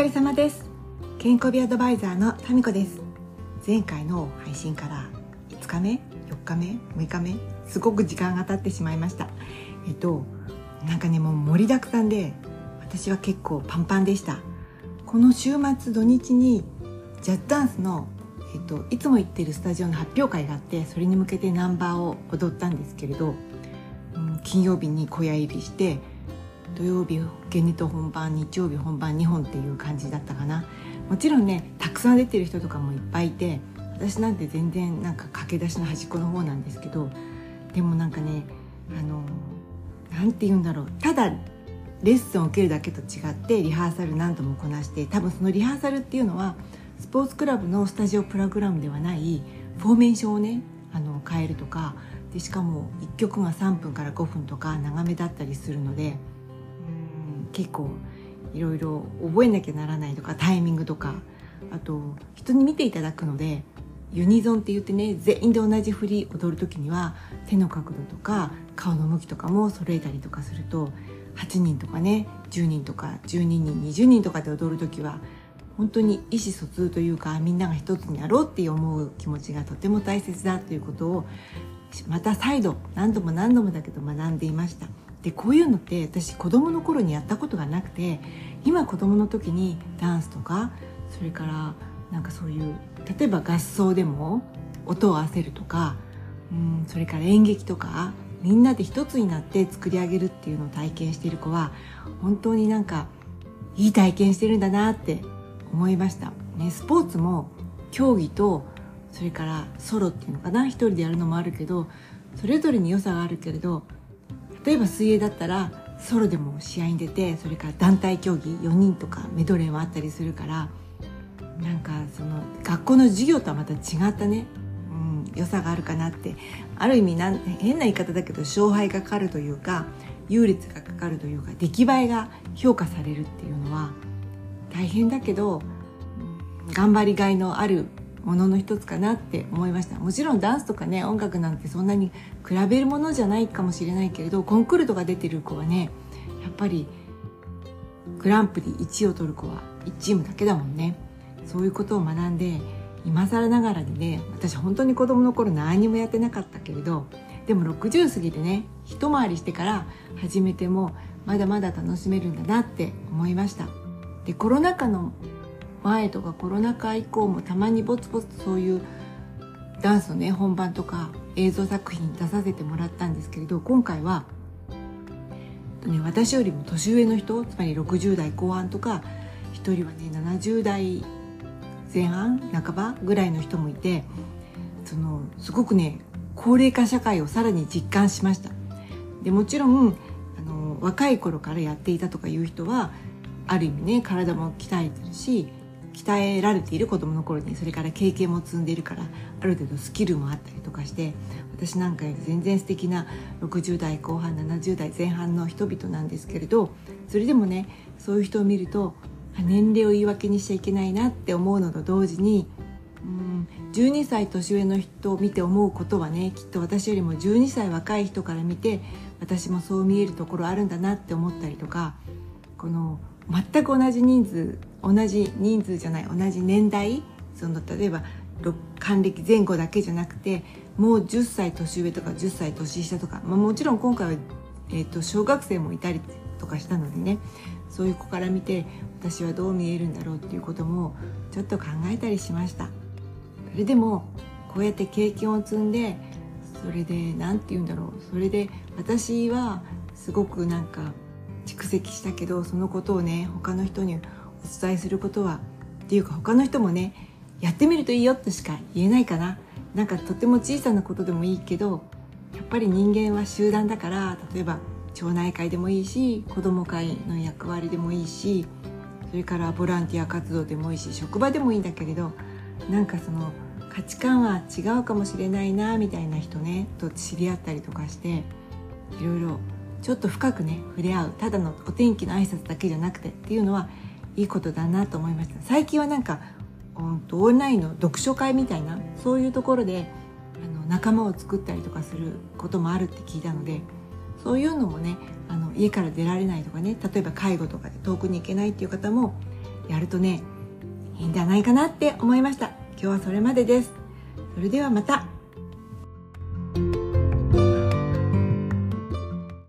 疲れ様です。健康美アドバイザーのタミコです。前回の配信から5日目4日目6日目すごく時間が経ってしまいました。えっとなんかねもう盛りだくさんで私は結構パンパンでした。この週末土日にジャズダンスのえっと、いつも行ってるスタジオの発表会があってそれに向けてナンバーを踊ったんですけれど、うん、金曜日に小屋入りして土曜日ゲネと本番日曜日本番2本っていう感じだったかな。もちろんねたくさん出てる人とかもいっぱいいて私なんて全然なんか駆け出しの端っこの方なんですけどでもなんかねあのなんて言うんだろう。ただレッスンを受けるだけと違ってリハーサル何度もこなして多分そのリハーサルっていうのはスポーツクラブのスタジオプログラムではないフォーメーションをねあの変えるとかでしかも1曲が3分から5分とか長めだったりするので結構いろいろ覚えなきゃならないとかタイミングとかあと人に見ていただくのでユニゾンって言ってね全員で同じ振り踊る時には手の角度とか顔の向きとかも揃えたりとかすると8人とかね10人とか12人20人とかで踊る時は本当に意思疎通というかみんなが一つになろうって思う気持ちがとても大切だということをまた再度何度も何度もだけど学んでいました。でこういうのって私子供の頃にやったことがなくて今子供の時にダンスとかそれからなんかそういう例えば合奏でも音を合わせるとかうんそれから演劇とかみんなで一つになって作り上げるっていうのを体験している子は本当になんかいい体験してるんだなって思いました、ね、スポーツも競技とそれからソロっていうのかな一人でやるのもあるけどそれぞれに良さがあるけれど例えば水泳だったらソロでも試合に出てそれから団体競技4人とかメドレーもあったりするからなんかその学校の授業とはまた違ったね、うん、良さがあるかなってある意味なん変な言い方だけど勝敗がかかるというか優劣がかかるというか出来栄えが評価されるっていうのは大変だけど頑張りがいのあるものの一つかなって思いました。もちろんダンスとかね音楽なんてそんなに比べるものじゃないかもしれないけれどコンクールとか出てる子はねやっぱりグランプリ1位を取る子は1チームだけだもんね。そういうことを学んで今更ながらにね私本当に子供の頃何にもやってなかったけれどでも60過ぎてね一回りしてから始めてもまだまだ楽しめるんだなって思いました。でコロナ禍の前とかコロナ禍以降もたまにぼつぼつそういうダンスのね本番とか映像作品出させてもらったんですけれど今回は、ね、私よりも年上の人つまり60代後半とか1人はね70代前半半ばぐらいの人もいてそのすごくね高齢化社会をさらに実感しました。でもちろんあの若い頃からやっていたとかいう人はある意味ね体も鍛えてるし鍛えられている子供の頃にそれから経験も積んでいるからある程度スキルもあったりとかして私なんかより全然素敵な60代後半70代前半の人々なんですけれどそれでもねそういう人を見ると年齢を言い訳にしちゃいけないなって思うのと同時にうん12歳年上の人を見て思うことはねきっと私よりも12歳若い人から見て私もそう見えるところあるんだなって思ったりとかこの全く同じ人数同じ人数じゃない同じ年代？その例えば還暦前後だけじゃなくてもう10歳年上とか10歳年下とか、まあ、もちろん今回は、えーと、小学生もいたりとかしたのでね。そういう子から見て私はどう見えるんだろうっていうこともちょっと考えたりしました。それでもこうやって経験を積んでそれで何て言うんだろう。それで私はすごくなんか蓄積したけどそのことをね他の人にお伝えすることはっていうか他の人もねやってみるといいよとしか言えないかな。なんかとても小さなことでもいいけどやっぱり人間は集団だから例えば町内会でもいいし子ども会の役割でもいいしそれからボランティア活動でもいいし職場でもいいんだけれどなんかその価値観は違うかもしれないなみたいな人ねと知り合ったりとかしていろいろちょっと深くね触れ合うただのお天気の挨拶だけじゃなくてっていうのはいいことだなと思いました。最近はなんかオンラインの読書会みたいなそういうところであの仲間を作ったりとかすることもあるって聞いたのでそういうのもねあの家から出られないとかね例えば介護とかで遠くに行けないっていう方もやるとねいいんじゃないかなって思いました。今日はそれまでです。それではまた。